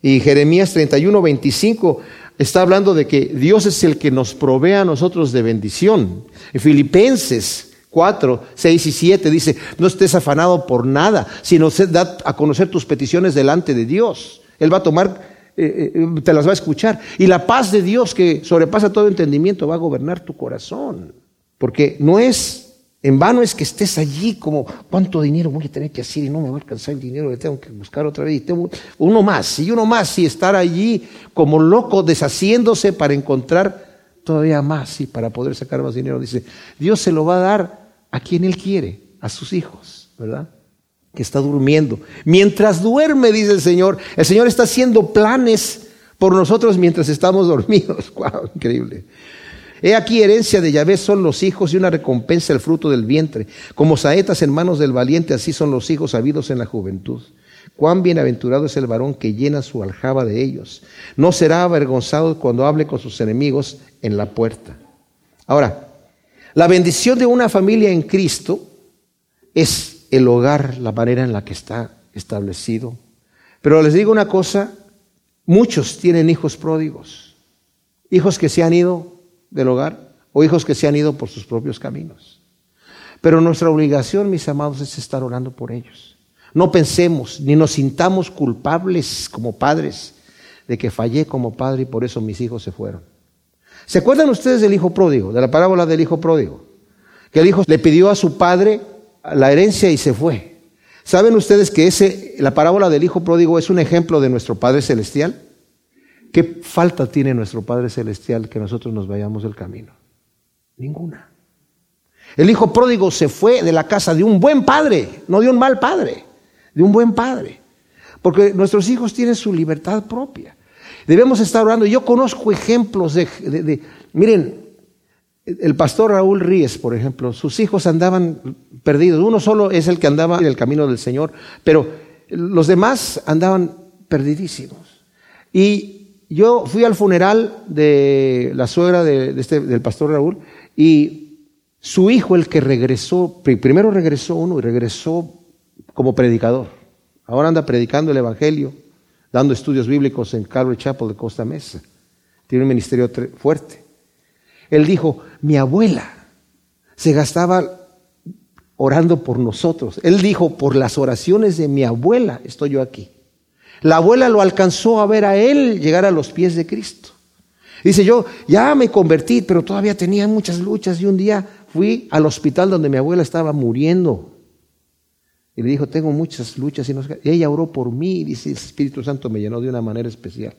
Y Jeremías 31.25 está hablando de que Dios es el que nos provee a nosotros de bendición. En Filipenses 4, 6 y 7 dice, no estés afanado por nada, sino da a conocer tus peticiones delante de Dios. Él va a tomar, eh, eh, te las va a escuchar. Y la paz de Dios que sobrepasa todo entendimiento va a gobernar tu corazón. Porque no es en vano es que estés allí como, ¿cuánto dinero voy a tener que hacer y no me va a alcanzar el dinero? Le tengo que buscar otra vez. Y tengo uno más y uno más y estar allí como loco deshaciéndose para encontrar todavía más y para poder sacar más dinero. Dice, Dios se lo va a dar a quien Él quiere, a sus hijos, ¿verdad? Que está durmiendo. Mientras duerme, dice el Señor, el Señor está haciendo planes por nosotros mientras estamos dormidos. ¡Wow! Increíble. He aquí herencia de Yahvé son los hijos y una recompensa el fruto del vientre. Como saetas en manos del valiente, así son los hijos habidos en la juventud. Cuán bienaventurado es el varón que llena su aljaba de ellos. No será avergonzado cuando hable con sus enemigos en la puerta. Ahora, la bendición de una familia en Cristo es el hogar, la manera en la que está establecido. Pero les digo una cosa, muchos tienen hijos pródigos, hijos que se han ido del hogar o hijos que se han ido por sus propios caminos. Pero nuestra obligación, mis amados, es estar orando por ellos. No pensemos ni nos sintamos culpables como padres de que fallé como padre y por eso mis hijos se fueron. ¿Se acuerdan ustedes del hijo pródigo, de la parábola del hijo pródigo? Que el hijo le pidió a su padre la herencia y se fue. ¿Saben ustedes que ese, la parábola del hijo pródigo es un ejemplo de nuestro Padre Celestial? ¿Qué falta tiene nuestro Padre Celestial que nosotros nos vayamos del camino? Ninguna. El hijo pródigo se fue de la casa de un buen padre, no de un mal padre, de un buen padre. Porque nuestros hijos tienen su libertad propia. Debemos estar orando. Yo conozco ejemplos de, miren, el pastor Raúl Ríez, por ejemplo, sus hijos andaban perdidos. Uno solo es el que andaba en el camino del Señor, pero los demás andaban perdidísimos. Y yo fui al funeral de la suegra de, este, del pastor Raúl y su hijo, el que regresó, primero regresó uno y regresó como predicador. Ahora anda predicando el Evangelio, dando estudios bíblicos en Calvary Chapel de Costa Mesa. Tiene un ministerio fuerte. Él dijo, mi abuela se gastaba orando por nosotros. Él dijo, por las oraciones de mi abuela estoy yo aquí. La abuela lo alcanzó a ver a él llegar a los pies de Cristo. Dice, yo ya me convertí, pero todavía tenía muchas luchas y un día fui al hospital donde mi abuela estaba muriendo. Y le dijo, tengo muchas luchas y, no y ella oró por mí, dice, el Espíritu Santo me llenó de una manera especial.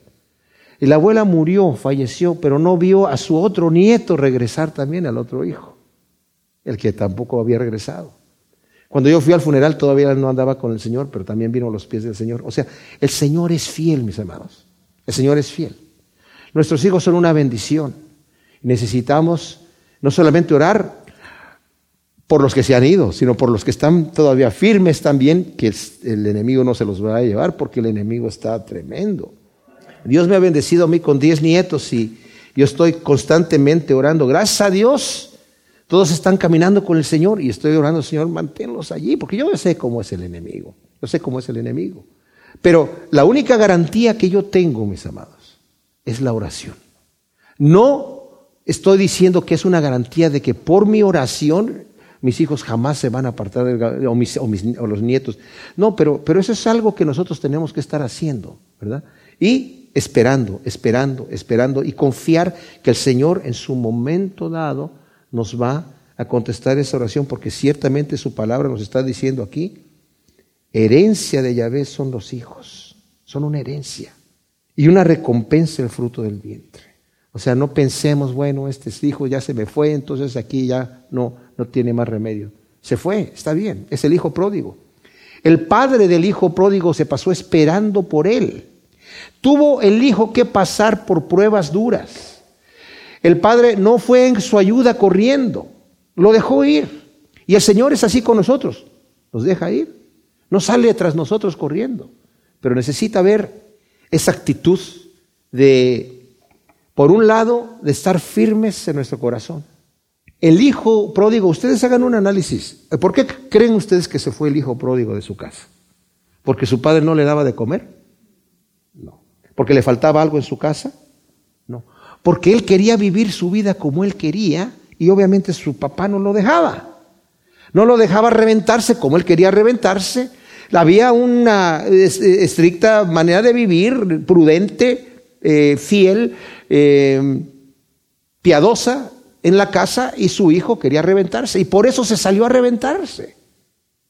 Y la abuela murió, falleció, pero no vio a su otro nieto regresar también al otro hijo, el que tampoco había regresado. Cuando yo fui al funeral todavía no andaba con el Señor, pero también vino a los pies del Señor. O sea, el Señor es fiel, mis hermanos. El Señor es fiel. Nuestros hijos son una bendición. Necesitamos No solamente orar por los que se han ido, sino por los que están todavía firmes también, que el enemigo no se los va a llevar porque el enemigo está tremendo. Dios me ha bendecido a mí con diez nietos y yo estoy constantemente orando. Gracias a Dios, todos están caminando con el Señor y estoy orando, Señor, manténlos allí, porque yo sé cómo es el enemigo. Yo sé cómo es el enemigo. Pero la única garantía que yo tengo, mis amados, es la oración. No estoy diciendo que es una garantía de que por mi oración mis hijos jamás se van a apartar del, o, mis, o, o los nietos. No, pero, pero eso es algo que nosotros tenemos que estar haciendo, ¿verdad? Y esperando, esperando, esperando y confiar que el Señor en su momento dado nos va a contestar esa oración porque ciertamente su palabra nos está diciendo aquí, herencia de Yahvé son los hijos, son una herencia y una recompensa el fruto del vientre. O sea, no pensemos, bueno, este hijo ya se me fue, entonces aquí ya no, no tiene más remedio. Se fue, está bien, es el hijo pródigo. El padre del hijo pródigo se pasó esperando por él. Tuvo el hijo que pasar por pruebas duras. El padre no fue en su ayuda corriendo, lo dejó ir. Y el Señor es así con nosotros, nos deja ir. No sale tras nosotros corriendo, pero necesita ver esa actitud de, por un lado, de estar firmes en nuestro corazón. El hijo pródigo, ustedes hagan un análisis. ¿Por qué creen ustedes que se fue el hijo pródigo de su casa? ¿Porque su padre no le daba de comer? ¿Porque le faltaba algo en su casa? No. Porque él quería vivir su vida como él quería y obviamente su papá no lo dejaba. No lo dejaba reventarse como él quería reventarse. Había una estricta manera de vivir, prudente, eh, fiel, eh, piadosa, en la casa y su hijo quería reventarse. Y por eso se salió a reventarse.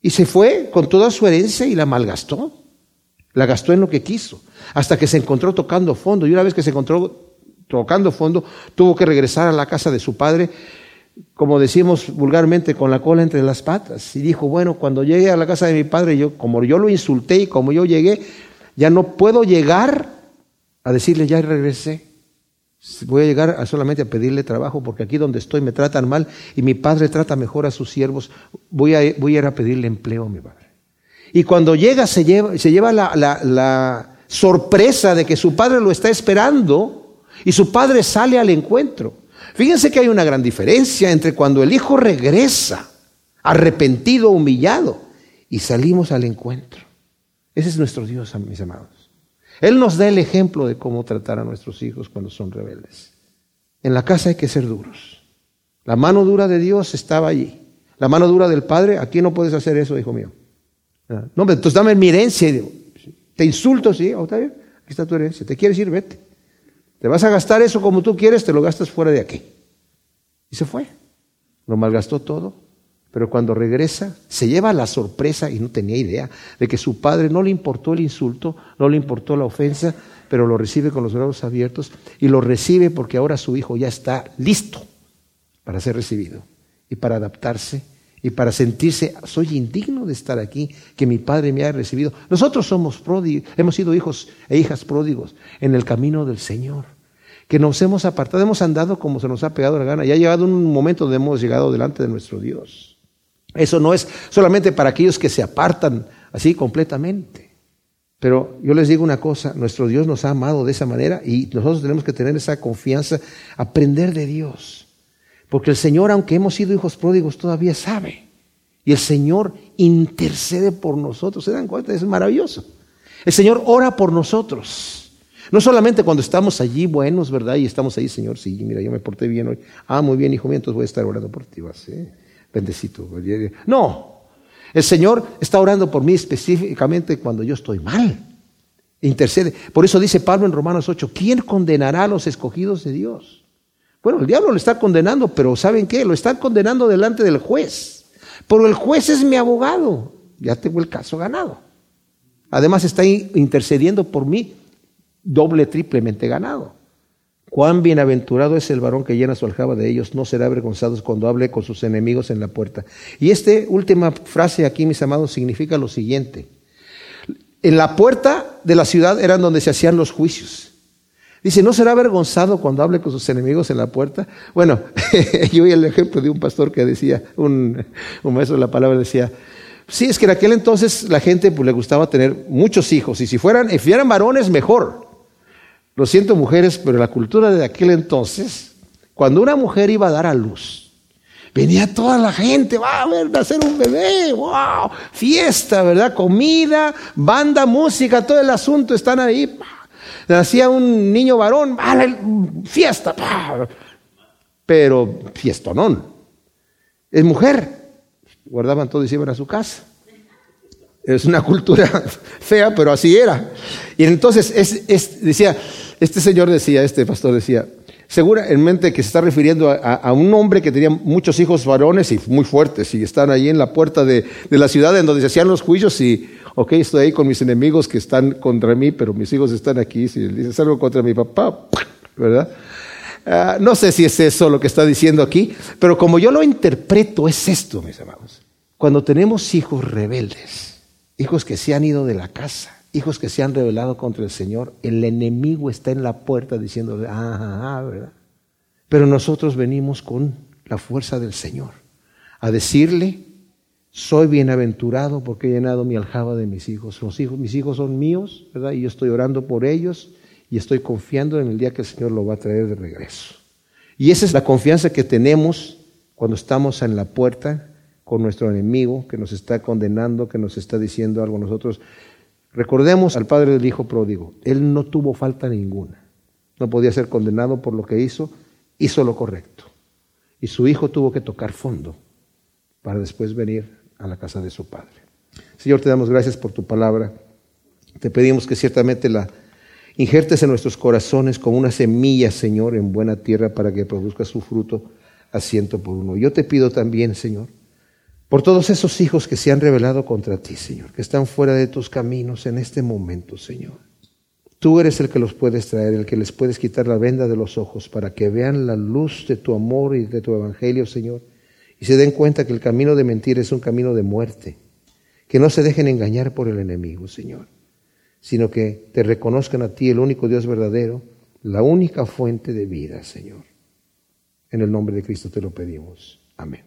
Y se fue con toda su herencia y la malgastó. La gastó en lo que quiso. Hasta que se encontró tocando fondo. Y una vez que se encontró tocando fondo, tuvo que regresar a la casa de su padre, como decimos vulgarmente, con la cola entre las patas. Y dijo, bueno, cuando llegue a la casa de mi padre, yo, como yo lo insulté y como yo llegué, ya no puedo llegar a decirle, ya regresé. Voy a llegar solamente a pedirle trabajo porque aquí donde estoy me tratan mal y mi padre trata mejor a sus siervos. Voy a, voy a ir a pedirle empleo a mi padre. Y cuando llega se lleva, se lleva la, la sorpresa de que su padre lo está esperando y su padre sale al encuentro. Fíjense que hay una gran diferencia entre cuando el hijo regresa arrepentido, humillado, y salimos al encuentro. Ese es nuestro Dios, mis amados. Él nos da el ejemplo de cómo tratar a nuestros hijos cuando son rebeldes. En la casa hay que ser duros. La mano dura de Dios estaba allí. La mano dura del Padre, aquí no puedes hacer eso, hijo mío. Ah, no, entonces dame mi herencia. Te insulto, sí, oh, aquí está tu herencia. ¿Te quieres ir? Vete. Te vas a gastar eso como tú quieres, te lo gastas fuera de aquí. Y se fue. Lo malgastó todo pero cuando regresa, se lleva la sorpresa, y no tenía idea, de que su padre no le importó el insulto, no le importó la ofensa, pero lo recibe con los brazos abiertos y lo recibe porque ahora su hijo ya está listo para ser recibido y para adaptarse y para sentirse, soy indigno de estar aquí, que mi padre me haya recibido. Nosotros somos pródigos, hemos sido hijos e hijas pródigos en el camino del Señor, que nos hemos apartado, hemos andado como se nos ha pegado la gana, y ha llegado un momento donde hemos llegado delante de nuestro Dios. Eso no es solamente para aquellos que se apartan así completamente. Pero yo les digo una cosa, nuestro Dios nos ha amado de esa manera y nosotros tenemos que tener esa confianza, aprender de Dios. Porque el Señor, aunque hemos sido hijos pródigos, todavía sabe. Y el Señor intercede por nosotros. ¿Se dan cuenta? Es maravilloso. El Señor ora por nosotros. No solamente cuando estamos allí buenos, ¿verdad? Y estamos ahí, Señor, sí, mira, yo me porté bien hoy. Ah, muy bien, hijo mío, entonces voy a estar orando por ti. ¿va? ¿sí? bendecito. No, el Señor está orando por mí específicamente cuando yo estoy mal. Intercede. Por eso dice Pablo en Romanos 8, ¿quién condenará a los escogidos de Dios? Bueno, el diablo lo está condenando, pero ¿saben qué? Lo está condenando delante del juez. Pero el juez es mi abogado. Ya tengo el caso ganado. Además está intercediendo por mí doble, triplemente ganado. Cuán bienaventurado es el varón que llena su aljaba de ellos, no será avergonzado cuando hable con sus enemigos en la puerta. Y esta última frase aquí, mis amados, significa lo siguiente. En la puerta de la ciudad eran donde se hacían los juicios. Dice, ¿no será avergonzado cuando hable con sus enemigos en la puerta? Bueno, yo oí el ejemplo de un pastor que decía, un, maestro de la palabra decía, sí, es que en aquel entonces la gente pues, le gustaba tener muchos hijos y si fueran, si fueran varones mejor. Lo siento mujeres, pero la cultura de aquel entonces, cuando una mujer iba a dar a luz, venía toda la gente, va a ver nacer un bebé, wow, fiesta, ¿verdad? Comida, banda, música, todo el asunto, están ahí nacía un niño varón, fiesta, pero fiestonón. Es mujer, guardaban todo y se iban a su casa. Es una cultura fea, pero así era. Y entonces es, decía, este señor decía, este pastor decía, seguramente que se está refiriendo a, un hombre que tenía muchos hijos varones y muy fuertes y están ahí en la puerta de, de la ciudad en donde se hacían los juicios y ok, estoy ahí con mis enemigos que están contra mí, pero mis hijos están aquí, si dices algo contra mi papá, ¿verdad? Ah, no sé si es eso lo que está diciendo aquí, pero como yo lo interpreto, es esto, mis amados. Cuando tenemos hijos rebeldes, hijos que se han ido de la casa, hijos que se han rebelado contra el Señor, el enemigo está en la puerta diciéndole, ah, ah, ¿verdad? Pero nosotros venimos con la fuerza del Señor a decirle, soy bienaventurado porque he llenado mi aljaba de mis hijos. Hijos. Mis hijos son míos, ¿verdad? Y yo estoy orando por ellos y estoy confiando en el día que el Señor lo va a traer de regreso. Y esa es la confianza que tenemos cuando estamos en la puerta con nuestro enemigo que nos está condenando, que nos está diciendo algo a nosotros. Recordemos al padre del hijo pródigo. Él no tuvo falta ninguna. No podía ser condenado por lo que hizo. Hizo lo correcto. Y su hijo tuvo que tocar fondo para después venir a la casa de su Padre. Señor, te damos gracias por tu palabra. Te pedimos que ciertamente la injertes en nuestros corazones como una semilla, Señor, en buena tierra para que produzca su fruto a ciento por uno. Yo te pido también, Señor, por todos esos hijos que se han rebelado contra ti, Señor, que están fuera de tus caminos en este momento, Señor. Tú eres el que los puedes traer, el que les puedes quitar la venda de los ojos para que vean la luz de tu amor y de tu evangelio, Señor, y se den cuenta que el camino de mentir es un camino de muerte. Que no se dejen engañar por el enemigo, Señor, sino que te reconozcan a ti, el único Dios verdadero, la única fuente de vida, Señor. En el nombre de Cristo te lo pedimos. Amén.